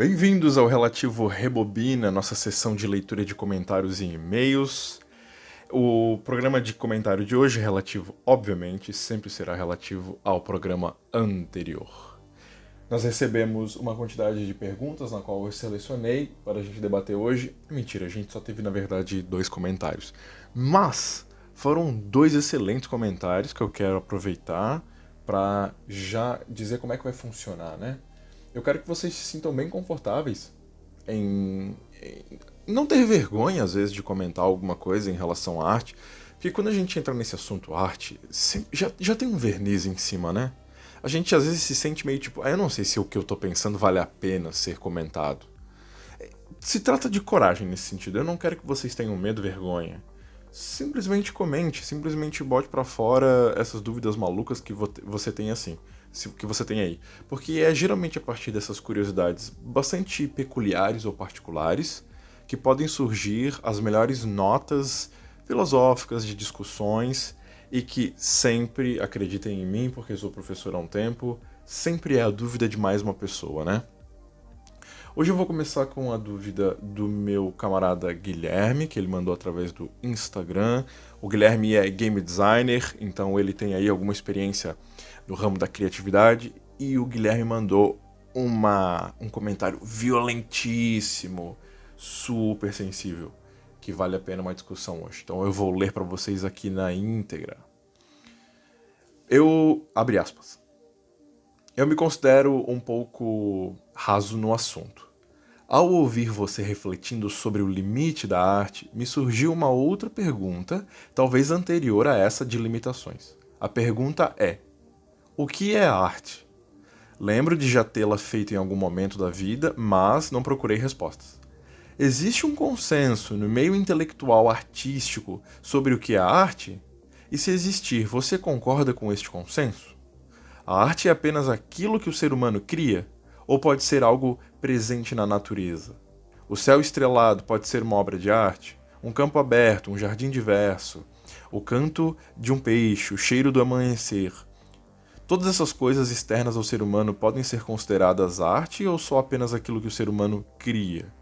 Bem-vindos ao Relativo Rebobina, nossa sessão de leitura de comentários e e-mails. O programa de comentário de hoje relativo, obviamente, sempre será relativo ao programa anterior. Nós recebemos uma quantidade de perguntas na qual eu selecionei para a gente debater hoje. Mentira, a gente só teve na verdade dois comentários. Mas foram dois excelentes comentários que eu quero aproveitar para já dizer como é que vai funcionar, né? Eu quero que vocês se sintam bem confortáveis em, em não ter vergonha, às vezes, de comentar alguma coisa em relação à arte. Porque quando a gente entra nesse assunto arte, já, já tem um verniz em cima, né? A gente às vezes se sente meio tipo, ah, eu não sei se o que eu tô pensando vale a pena ser comentado. Se trata de coragem nesse sentido. Eu não quero que vocês tenham medo, vergonha. Simplesmente comente, simplesmente bote para fora essas dúvidas malucas que você tem assim que você tem aí. Porque é geralmente a partir dessas curiosidades bastante peculiares ou particulares que podem surgir as melhores notas filosóficas de discussões e que sempre, acreditem em mim, porque sou professor há um tempo, sempre é a dúvida de mais uma pessoa, né? Hoje eu vou começar com a dúvida do meu camarada Guilherme, que ele mandou através do Instagram. O Guilherme é game designer, então ele tem aí alguma experiência no ramo da criatividade. E o Guilherme mandou uma, um comentário violentíssimo, super sensível, que vale a pena uma discussão hoje. Então eu vou ler para vocês aqui na íntegra. Eu. abre aspas. Eu me considero um pouco raso no assunto. Ao ouvir você refletindo sobre o limite da arte, me surgiu uma outra pergunta, talvez anterior a essa de limitações. A pergunta é: o que é arte? Lembro de já tê-la feito em algum momento da vida, mas não procurei respostas. Existe um consenso no meio intelectual artístico sobre o que é arte? E se existir, você concorda com este consenso? A arte é apenas aquilo que o ser humano cria? Ou pode ser algo presente na natureza? O céu estrelado pode ser uma obra de arte? Um campo aberto, um jardim diverso, o canto de um peixe, o cheiro do amanhecer, Todas essas coisas externas ao ser humano podem ser consideradas arte ou só apenas aquilo que o ser humano cria?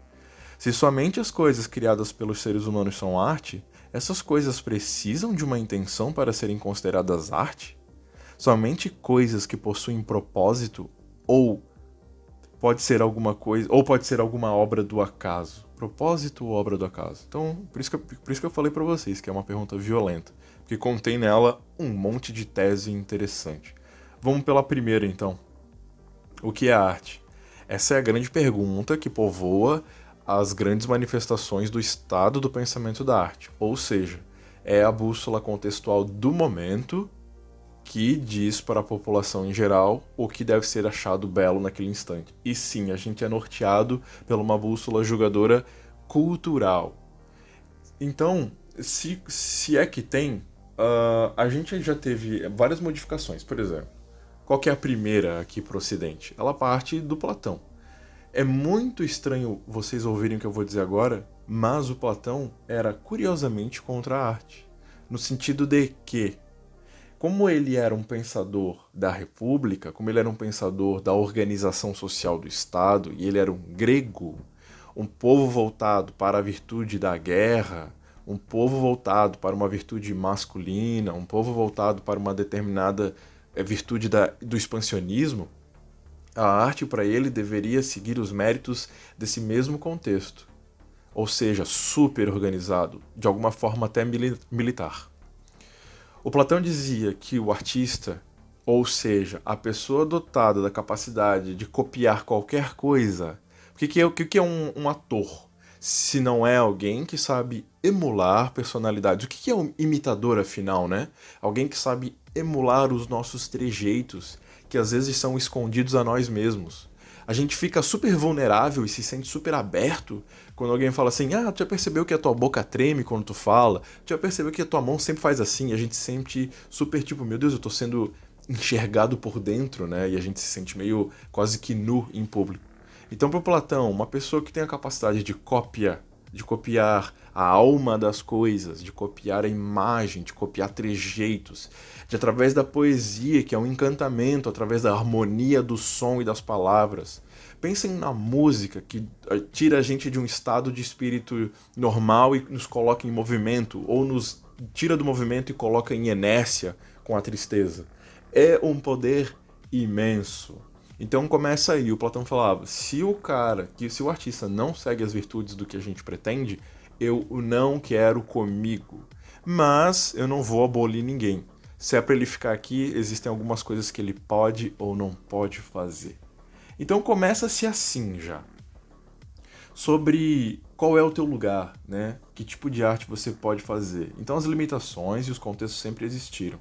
Se somente as coisas criadas pelos seres humanos são arte, essas coisas precisam de uma intenção para serem consideradas arte? Somente coisas que possuem propósito ou pode ser alguma coisa, ou pode ser alguma obra do acaso. Propósito ou obra do acaso? Então, por isso que, por isso que eu falei para vocês que é uma pergunta violenta, porque contém nela um monte de tese interessante. Vamos pela primeira então. O que é arte? Essa é a grande pergunta que povoa as grandes manifestações do estado do pensamento da arte. Ou seja, é a bússola contextual do momento que diz para a população em geral o que deve ser achado belo naquele instante. E sim, a gente é norteado por uma bússola julgadora cultural. Então, se, se é que tem, uh, a gente já teve várias modificações. Por exemplo, qual que é a primeira aqui para o Ocidente? Ela parte do Platão. É muito estranho vocês ouvirem o que eu vou dizer agora, mas o Platão era curiosamente contra a arte. No sentido de que, como ele era um pensador da República, como ele era um pensador da organização social do Estado, e ele era um grego, um povo voltado para a virtude da guerra, um povo voltado para uma virtude masculina, um povo voltado para uma determinada virtude da, do expansionismo, a arte para ele deveria seguir os méritos desse mesmo contexto, ou seja, super organizado, de alguma forma até militar. O Platão dizia que o artista, ou seja, a pessoa dotada da capacidade de copiar qualquer coisa, o que, é, o que é um, um ator? Se não é alguém que sabe emular personalidades. O que é um imitador, afinal, né? Alguém que sabe emular os nossos trejeitos, que às vezes são escondidos a nós mesmos. A gente fica super vulnerável e se sente super aberto quando alguém fala assim: Ah, tu já percebeu que a tua boca treme quando tu fala? Tu já percebeu que a tua mão sempre faz assim? E a gente se sente super tipo: Meu Deus, eu tô sendo enxergado por dentro, né? E a gente se sente meio quase que nu em público. Então, para Platão, uma pessoa que tem a capacidade de cópia de copiar a alma das coisas, de copiar a imagem, de copiar trejeitos, de através da poesia, que é um encantamento, através da harmonia do som e das palavras. Pensem na música que eh, tira a gente de um estado de espírito normal e nos coloca em movimento, ou nos tira do movimento e coloca em inércia com a tristeza. É um poder imenso. Então começa aí, o Platão falava, se o cara, que se o artista não segue as virtudes do que a gente pretende, eu não quero comigo. Mas eu não vou abolir ninguém. Se é para ele ficar aqui, existem algumas coisas que ele pode ou não pode fazer. Então começa-se assim já. Sobre qual é o teu lugar, né? Que tipo de arte você pode fazer. Então as limitações e os contextos sempre existiram.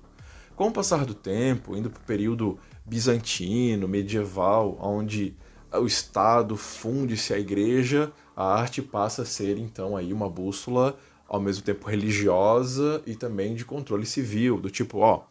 Com o passar do tempo, indo para o período bizantino, medieval, onde o Estado funde-se à igreja, a arte passa a ser então aí uma bússola ao mesmo tempo religiosa e também de controle civil, do tipo, ó,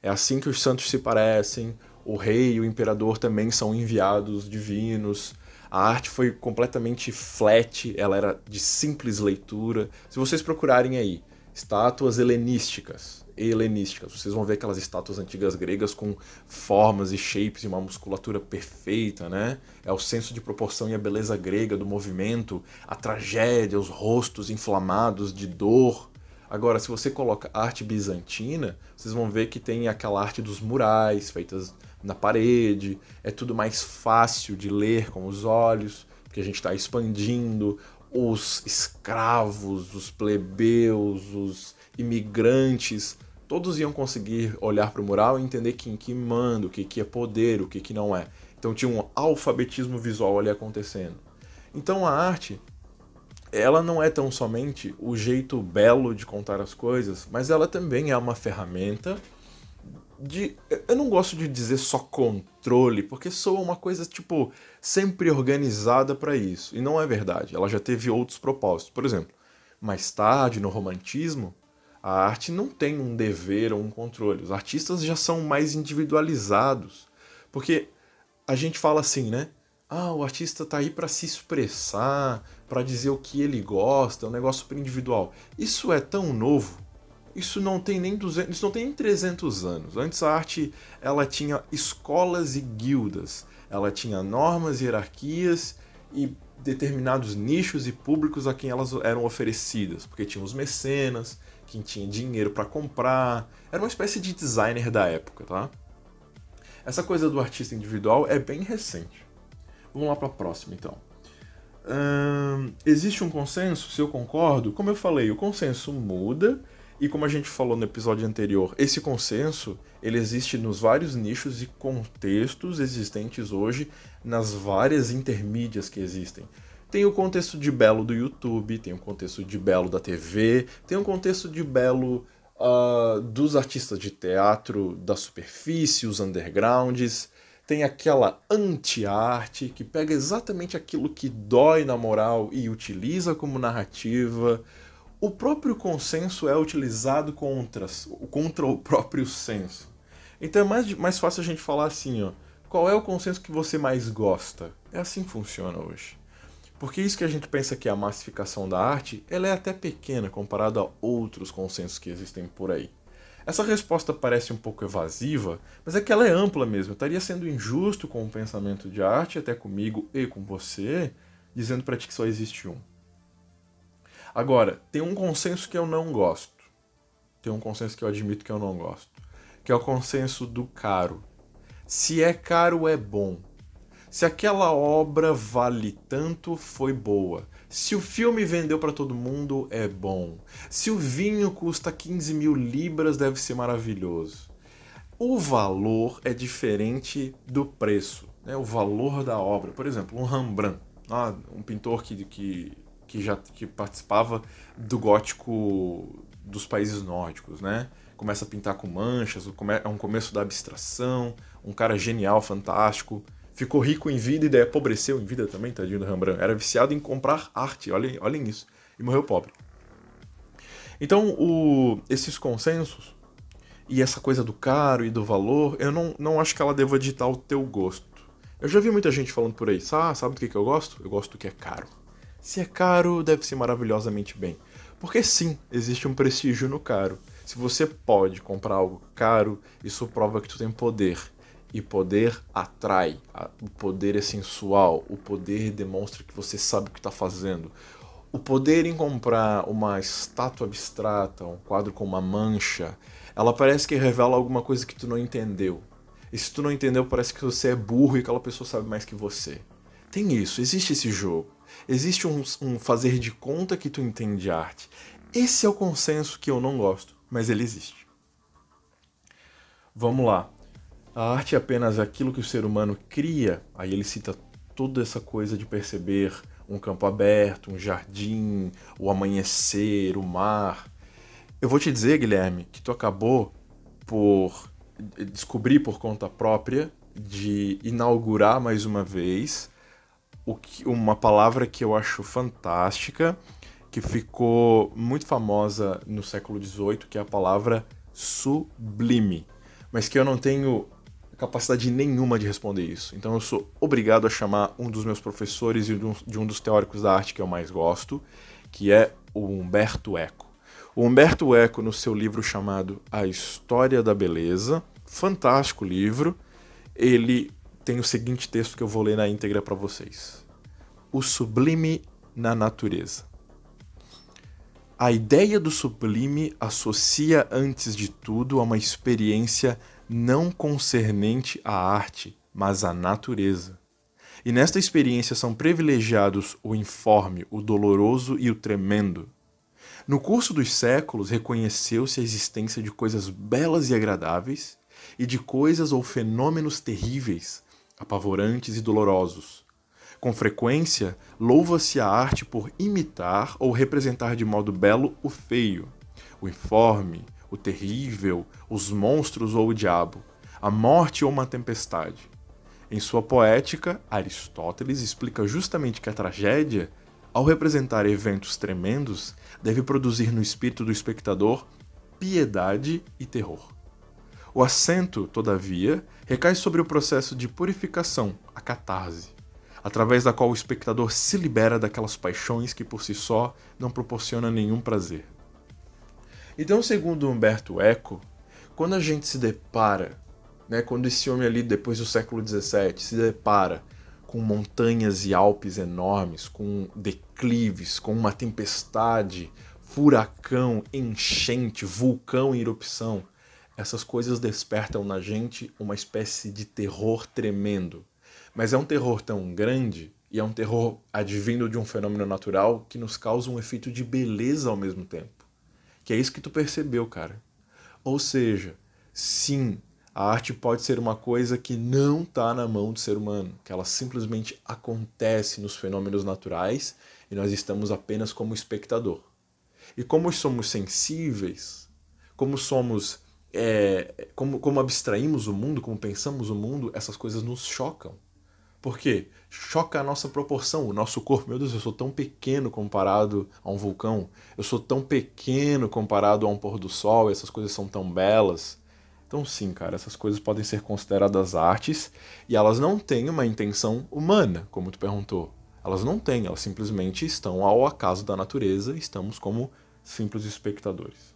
é assim que os santos se parecem, o rei e o imperador também são enviados divinos. A arte foi completamente flat, ela era de simples leitura. Se vocês procurarem aí, estátuas helenísticas, helenísticas. Vocês vão ver aquelas estátuas antigas gregas com formas e shapes e uma musculatura perfeita, né? É o senso de proporção e a beleza grega do movimento, a tragédia, os rostos inflamados de dor. Agora, se você coloca arte bizantina, vocês vão ver que tem aquela arte dos murais feitas na parede, é tudo mais fácil de ler com os olhos, porque a gente está expandindo os escravos, os plebeus, os imigrantes todos iam conseguir olhar para o mural e entender quem que manda, o que, que é poder, o que, que não é. Então tinha um alfabetismo visual ali acontecendo. Então a arte, ela não é tão somente o jeito belo de contar as coisas, mas ela também é uma ferramenta de. Eu não gosto de dizer só controle, porque soa uma coisa, tipo, sempre organizada para isso. E não é verdade. Ela já teve outros propósitos. Por exemplo, mais tarde, no romantismo, a arte não tem um dever ou um controle. Os artistas já são mais individualizados. Porque a gente fala assim, né? Ah, o artista está aí para se expressar, para dizer o que ele gosta, é um negócio super individual. Isso é tão novo. Isso não tem nem 200, isso não tem nem 300 anos. Antes a arte ela tinha escolas e guildas. Ela tinha normas, hierarquias e determinados nichos e públicos a quem elas eram oferecidas, porque tinha os mecenas, quem tinha dinheiro para comprar. Era uma espécie de designer da época, tá? Essa coisa do artista individual é bem recente. Vamos lá para a próxima, então. Hum, existe um consenso? Se eu concordo, como eu falei, o consenso muda e como a gente falou no episódio anterior, esse consenso ele existe nos vários nichos e contextos existentes hoje nas várias intermídias que existem. Tem o contexto de belo do YouTube, tem o contexto de belo da TV, tem o contexto de belo uh, dos artistas de teatro da superfície, os undergrounds. Tem aquela anti-arte que pega exatamente aquilo que dói na moral e utiliza como narrativa. O próprio consenso é utilizado contra, contra o próprio senso. Então é mais, mais fácil a gente falar assim, ó. Qual é o consenso que você mais gosta? É assim que funciona hoje. Porque isso que a gente pensa que é a massificação da arte, ela é até pequena comparada a outros consensos que existem por aí. Essa resposta parece um pouco evasiva, mas é que ela é ampla mesmo. Eu estaria sendo injusto com o pensamento de arte, até comigo e com você, dizendo para ti que só existe um. Agora, tem um consenso que eu não gosto. Tem um consenso que eu admito que eu não gosto. Que é o consenso do caro. Se é caro, é bom. Se aquela obra vale tanto, foi boa. Se o filme vendeu para todo mundo, é bom. Se o vinho custa 15 mil libras, deve ser maravilhoso. O valor é diferente do preço, né? o valor da obra. Por exemplo, um Rembrandt, ah, um pintor que, que, que já que participava do gótico dos países nórdicos, né? Começa a pintar com manchas, é um começo da abstração, um cara genial, fantástico ficou rico em vida e daí empobreceu em vida também, tadinho do Rembrandt. Era viciado em comprar arte, olhem, olhem isso. E morreu pobre. Então, o, esses consensos e essa coisa do caro e do valor, eu não, não acho que ela deva ditar o teu gosto. Eu já vi muita gente falando por aí, ah, sabe do que, que eu gosto? Eu gosto do que é caro. Se é caro, deve ser maravilhosamente bem. Porque sim, existe um prestígio no caro. Se você pode comprar algo caro, isso prova que tu tem poder. E poder atrai. O poder é sensual. O poder demonstra que você sabe o que está fazendo. O poder em comprar uma estátua abstrata, um quadro com uma mancha, ela parece que revela alguma coisa que tu não entendeu. E se tu não entendeu, parece que você é burro e aquela pessoa sabe mais que você. Tem isso, existe esse jogo. Existe um, um fazer de conta que tu entende arte. Esse é o consenso que eu não gosto, mas ele existe. Vamos lá. A arte é apenas aquilo que o ser humano cria. Aí ele cita toda essa coisa de perceber um campo aberto, um jardim, o amanhecer, o mar. Eu vou te dizer, Guilherme, que tu acabou por descobrir por conta própria de inaugurar mais uma vez que, uma palavra que eu acho fantástica, que ficou muito famosa no século XVIII, que é a palavra sublime, mas que eu não tenho capacidade nenhuma de responder isso. Então eu sou obrigado a chamar um dos meus professores e de um dos teóricos da arte que eu mais gosto, que é o Humberto Eco. O Humberto Eco, no seu livro chamado A História da Beleza, fantástico livro, ele tem o seguinte texto que eu vou ler na íntegra para vocês. O sublime na natureza. A ideia do sublime associa, antes de tudo, a uma experiência não concernente à arte, mas à natureza. E nesta experiência são privilegiados o informe, o doloroso e o tremendo. No curso dos séculos, reconheceu-se a existência de coisas belas e agradáveis e de coisas ou fenômenos terríveis, apavorantes e dolorosos. Com frequência, louva-se a arte por imitar ou representar de modo belo o feio, o informe, o terrível, os monstros ou o diabo, a morte ou uma tempestade. Em sua poética, Aristóteles explica justamente que a tragédia, ao representar eventos tremendos, deve produzir no espírito do espectador piedade e terror. O acento, todavia, recai sobre o processo de purificação, a catarse, através da qual o espectador se libera daquelas paixões que por si só não proporcionam nenhum prazer. Então, segundo Humberto Eco, quando a gente se depara, né, quando esse homem ali, depois do século XVII, se depara com montanhas e Alpes enormes, com declives, com uma tempestade, furacão, enchente, vulcão em erupção, essas coisas despertam na gente uma espécie de terror tremendo. Mas é um terror tão grande e é um terror advindo de um fenômeno natural que nos causa um efeito de beleza ao mesmo tempo. Que é isso que tu percebeu, cara. Ou seja, sim, a arte pode ser uma coisa que não está na mão do ser humano, que ela simplesmente acontece nos fenômenos naturais e nós estamos apenas como espectador. E como somos sensíveis, como somos é, como, como abstraímos o mundo, como pensamos o mundo, essas coisas nos chocam. Por quê? Choca a nossa proporção, o nosso corpo. Meu Deus, eu sou tão pequeno comparado a um vulcão. Eu sou tão pequeno comparado a um pôr do sol. essas coisas são tão belas. Então, sim, cara, essas coisas podem ser consideradas artes e elas não têm uma intenção humana, como tu perguntou. Elas não têm, elas simplesmente estão ao acaso da natureza estamos como simples espectadores.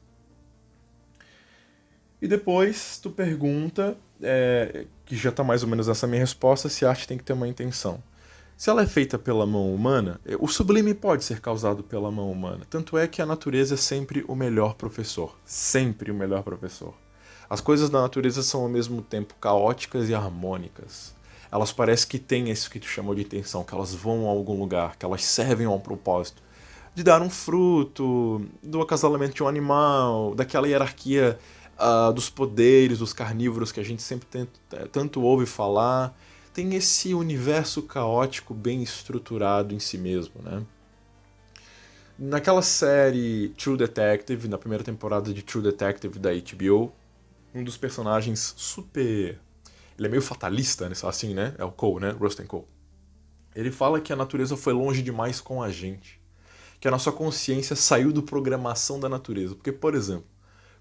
E depois tu pergunta, é, que já está mais ou menos essa minha resposta, se a arte tem que ter uma intenção. Se ela é feita pela mão humana, é, o sublime pode ser causado pela mão humana. Tanto é que a natureza é sempre o melhor professor. Sempre o melhor professor. As coisas da natureza são ao mesmo tempo caóticas e harmônicas. Elas parecem que têm isso que tu chamou de intenção, que elas vão a algum lugar, que elas servem a um propósito. De dar um fruto, do acasalamento de um animal, daquela hierarquia uh, dos poderes dos carnívoros que a gente sempre tenta, tanto ouve falar. Tem esse universo caótico bem estruturado em si mesmo, né? Naquela série True Detective, na primeira temporada de True Detective da HBO, um dos personagens super. Ele é meio fatalista, né? assim, né? É o Cole, né? Rustin Cole. Ele fala que a natureza foi longe demais com a gente. Que a nossa consciência saiu do programação da natureza. Porque, por exemplo,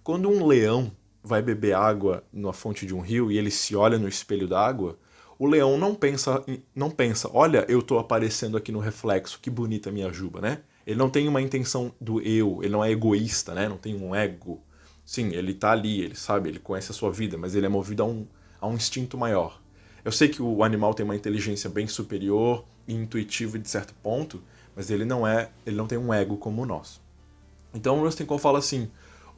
quando um leão vai beber água na fonte de um rio e ele se olha no espelho d'água, O leão não pensa, não pensa, olha, eu tô aparecendo aqui no reflexo, que bonita minha juba, né? Ele não tem uma intenção do eu, ele não é egoísta, né? Não tem um ego. Sim, ele tá ali, ele sabe, ele conhece a sua vida, mas ele é movido a um, a um instinto maior. Eu sei que o animal tem uma inteligência bem superior e intuitiva de certo ponto, mas ele não é, ele não tem um ego como o nosso. Então o Rustin Cole fala assim: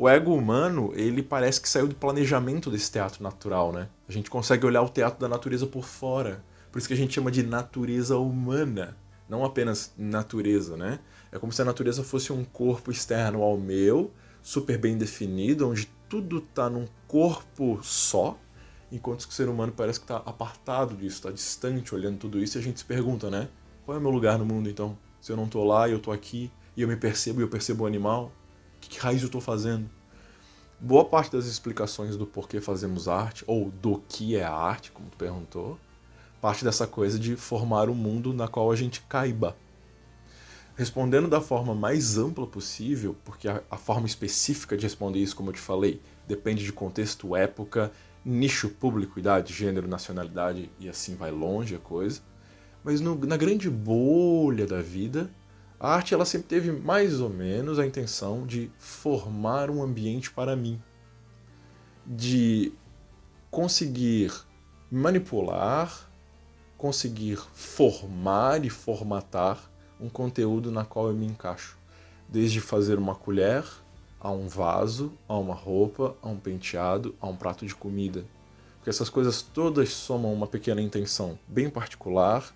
o ego humano, ele parece que saiu do planejamento desse teatro natural, né? A gente consegue olhar o teatro da natureza por fora. Por isso que a gente chama de natureza humana, não apenas natureza, né? É como se a natureza fosse um corpo externo ao meu, super bem definido, onde tudo está num corpo só, enquanto que o ser humano parece que está apartado disso, está distante olhando tudo isso, e a gente se pergunta, né? Qual é o meu lugar no mundo então? Se eu não estou lá e eu estou aqui, e eu me percebo e eu percebo o animal, que, raiz eu estou fazendo? Boa parte das explicações do porquê fazemos arte, ou do que é a arte, como tu perguntou, parte dessa coisa de formar um mundo na qual a gente caiba. Respondendo da forma mais ampla possível, porque a, a forma específica de responder isso, como eu te falei, depende de contexto, época nicho, público, idade, gênero, nacionalidade e assim vai longe a coisa. Mas no, na grande bolha da vida, a arte ela sempre teve mais ou menos a intenção de formar um ambiente para mim, de conseguir manipular, conseguir formar e formatar um conteúdo na qual eu me encaixo, desde fazer uma colher a um vaso, a uma roupa, a um penteado, a um prato de comida. Porque essas coisas todas somam uma pequena intenção bem particular,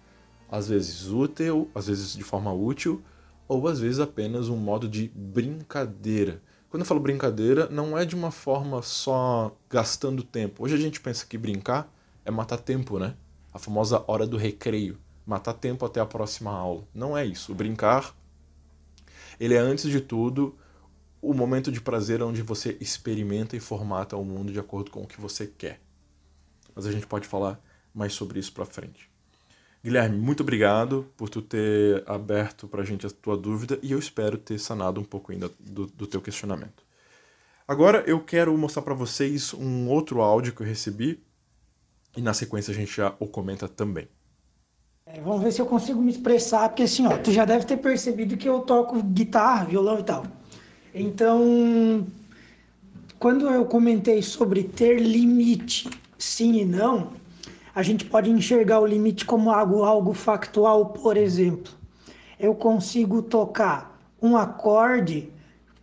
às vezes útil, às vezes de forma útil, ou às vezes apenas um modo de brincadeira. Quando eu falo brincadeira, não é de uma forma só gastando tempo. Hoje a gente pensa que brincar é matar tempo, né? A famosa hora do recreio, matar tempo até a próxima aula. Não é isso. O brincar, ele é antes de tudo o momento de prazer onde você experimenta e formata o mundo de acordo com o que você quer. Mas a gente pode falar mais sobre isso para frente. Guilherme, muito obrigado por tu ter aberto para a gente a tua dúvida e eu espero ter sanado um pouco ainda do, do teu questionamento. Agora eu quero mostrar para vocês um outro áudio que eu recebi e na sequência a gente já o comenta também. É, vamos ver se eu consigo me expressar, porque assim, ó, tu já deve ter percebido que eu toco guitarra, violão e tal. Então, quando eu comentei sobre ter limite, sim e não, a gente pode enxergar o limite como algo, algo factual, por exemplo. Eu consigo tocar um acorde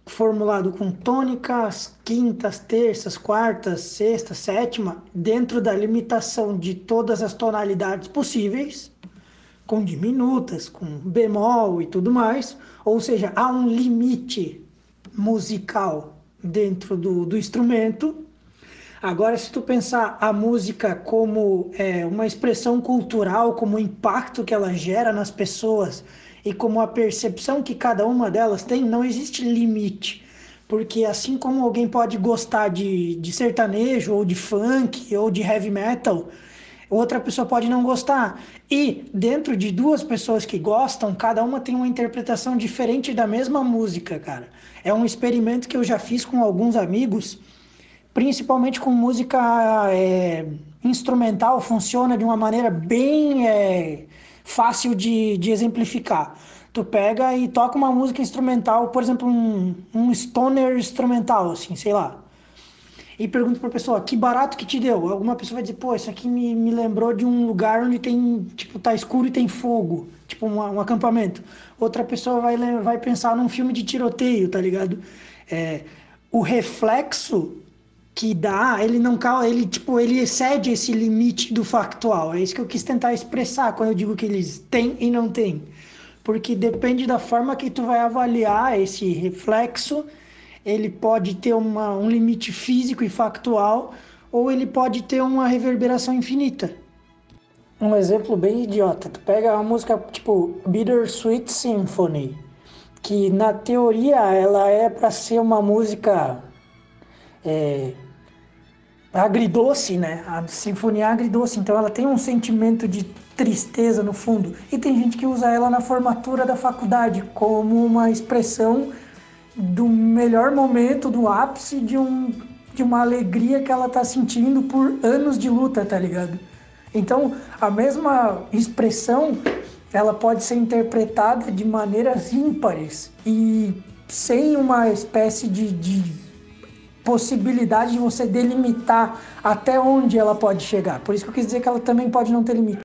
formulado com tônicas, quintas, terças, quartas, sexta, sétima, dentro da limitação de todas as tonalidades possíveis, com diminutas, com bemol e tudo mais, ou seja, há um limite musical dentro do, do instrumento. Agora, se tu pensar a música como é, uma expressão cultural, como o impacto que ela gera nas pessoas e como a percepção que cada uma delas tem, não existe limite. Porque assim como alguém pode gostar de, de sertanejo, ou de funk, ou de heavy metal, outra pessoa pode não gostar. E dentro de duas pessoas que gostam, cada uma tem uma interpretação diferente da mesma música, cara. É um experimento que eu já fiz com alguns amigos, principalmente com música é, instrumental, funciona de uma maneira bem é, fácil de, de exemplificar. Tu pega e toca uma música instrumental, por exemplo, um, um stoner instrumental, assim, sei lá e pergunto para a pessoa, que barato que te deu? Alguma pessoa vai dizer, pô, isso aqui me, me lembrou de um lugar onde tem, tipo, tá escuro e tem fogo, tipo um, um acampamento. Outra pessoa vai, vai pensar num filme de tiroteio, tá ligado? É, o reflexo que dá, ele não ele tipo, ele excede esse limite do factual. É isso que eu quis tentar expressar quando eu digo que eles têm e não têm. Porque depende da forma que tu vai avaliar esse reflexo ele pode ter uma, um limite físico e factual, ou ele pode ter uma reverberação infinita. Um exemplo bem idiota, tu pega uma música tipo Bittersweet Symphony, que na teoria ela é para ser uma música é, agridoce, né? A sinfonia é agridoce, então ela tem um sentimento de tristeza no fundo. E tem gente que usa ela na formatura da faculdade como uma expressão do melhor momento, do ápice de, um, de uma alegria que ela tá sentindo por anos de luta, tá ligado? Então, a mesma expressão ela pode ser interpretada de maneiras ímpares e sem uma espécie de, de possibilidade de você delimitar até onde ela pode chegar. Por isso que eu quis dizer que ela também pode não ter limite.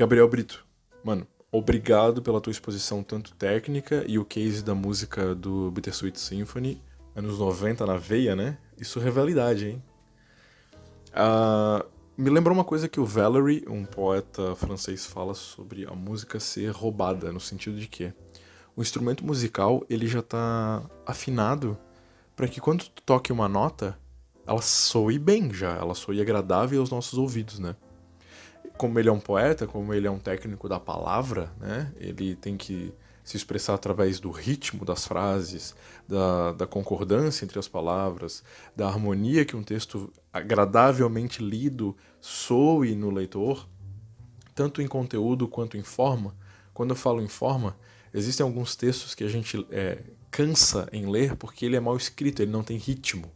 Gabriel Brito, mano, obrigado pela tua exposição tanto técnica e o case da música do Bittersweet Symphony, anos 90 na veia, né? Isso revela idade, hein? Uh, me lembrou uma coisa que o Valery, um poeta francês, fala sobre a música ser roubada, no sentido de que o instrumento musical ele já está afinado para que quando tu toque uma nota, ela soe bem já, ela soe agradável aos nossos ouvidos, né? como ele é um poeta, como ele é um técnico da palavra, né? Ele tem que se expressar através do ritmo das frases, da, da, concordância entre as palavras, da harmonia que um texto agradavelmente lido soe no leitor, tanto em conteúdo quanto em forma. Quando eu falo em forma, existem alguns textos que a gente é, cansa em ler porque ele é mal escrito, ele não tem ritmo.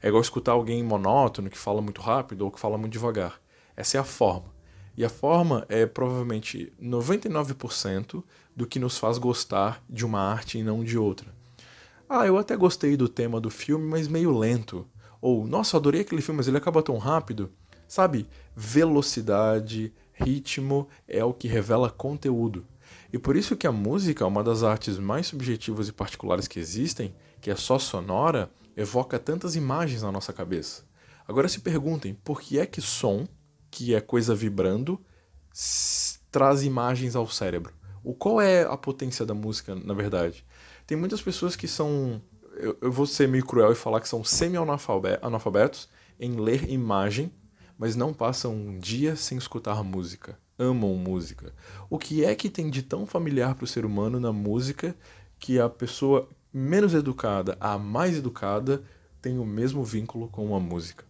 É igual escutar alguém monótono que fala muito rápido ou que fala muito devagar. Essa é a forma. E a forma é provavelmente 99% do que nos faz gostar de uma arte e não de outra. Ah, eu até gostei do tema do filme, mas meio lento. Ou, nossa, adorei aquele filme, mas ele acaba tão rápido. Sabe? Velocidade, ritmo é o que revela conteúdo. E por isso que a música, uma das artes mais subjetivas e particulares que existem, que é só sonora, evoca tantas imagens na nossa cabeça. Agora se perguntem, por que é que som que é coisa vibrando, traz imagens ao cérebro. O qual é a potência da música, na verdade? Tem muitas pessoas que são, eu, eu vou ser meio cruel e falar que são semi-analfabetos em ler imagem, mas não passam um dia sem escutar música. Amam música. O que é que tem de tão familiar para o ser humano na música que a pessoa menos educada, a mais educada, tem o mesmo vínculo com a música?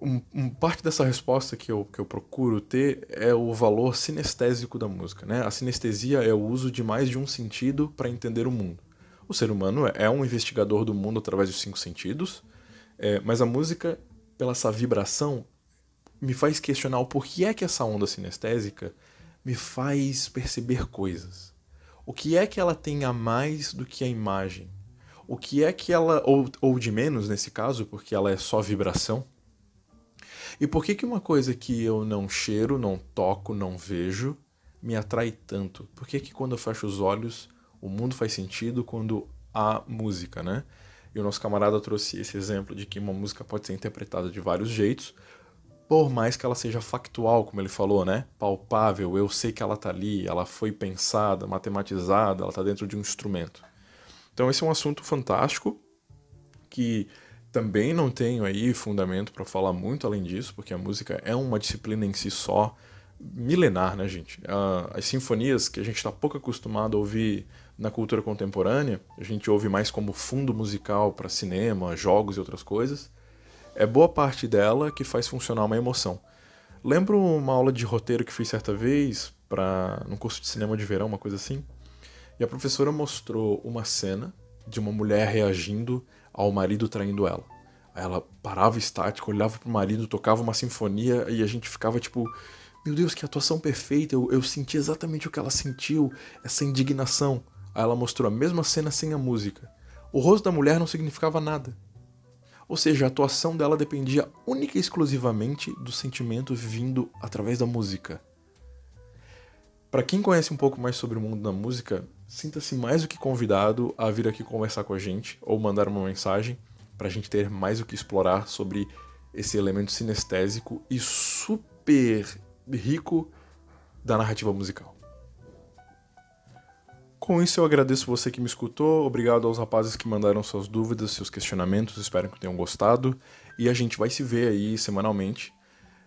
Um, um, parte dessa resposta que eu, que eu procuro ter é o valor sinestésico da música. Né? A sinestesia é o uso de mais de um sentido para entender o mundo. O ser humano é um investigador do mundo através dos cinco sentidos, é, mas a música, pela essa vibração, me faz questionar o porquê é que essa onda sinestésica me faz perceber coisas. O que é que ela tem a mais do que a imagem? O que é que ela, ou, ou de menos nesse caso, porque ela é só vibração, e por que, que uma coisa que eu não cheiro, não toco, não vejo, me atrai tanto? Por que, que quando eu fecho os olhos, o mundo faz sentido quando há música, né? E o nosso camarada trouxe esse exemplo de que uma música pode ser interpretada de vários jeitos, por mais que ela seja factual, como ele falou, né? Palpável, eu sei que ela tá ali, ela foi pensada, matematizada, ela tá dentro de um instrumento. Então esse é um assunto fantástico que também não tenho aí fundamento para falar muito além disso, porque a música é uma disciplina em si só, milenar, né, gente? As sinfonias que a gente está pouco acostumado a ouvir na cultura contemporânea, a gente ouve mais como fundo musical para cinema, jogos e outras coisas. É boa parte dela que faz funcionar uma emoção. Lembro uma aula de roteiro que fiz certa vez para num curso de cinema de verão, uma coisa assim. E a professora mostrou uma cena de uma mulher reagindo ao marido traindo ela. Aí ela parava estática, olhava pro marido, tocava uma sinfonia e a gente ficava tipo, meu Deus, que atuação perfeita, eu, eu senti exatamente o que ela sentiu, essa indignação. Aí ela mostrou a mesma cena sem a música. O rosto da mulher não significava nada. Ou seja, a atuação dela dependia única e exclusivamente do sentimento vindo através da música. Para quem conhece um pouco mais sobre o mundo da música, sinta-se mais do que convidado a vir aqui conversar com a gente ou mandar uma mensagem para a gente ter mais o que explorar sobre esse elemento sinestésico e super rico da narrativa musical. Com isso, eu agradeço você que me escutou, obrigado aos rapazes que mandaram suas dúvidas, seus questionamentos, espero que tenham gostado, e a gente vai se ver aí semanalmente.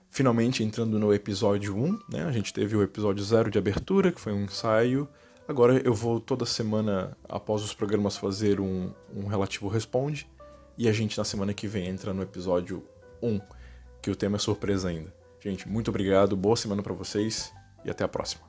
Finalmente entrando no episódio 1, né? A gente teve o episódio 0 de abertura, que foi um ensaio, Agora eu vou toda semana, após os programas, fazer um, um relativo responde. E a gente na semana que vem entra no episódio 1, que o tema é surpresa ainda. Gente, muito obrigado, boa semana para vocês e até a próxima.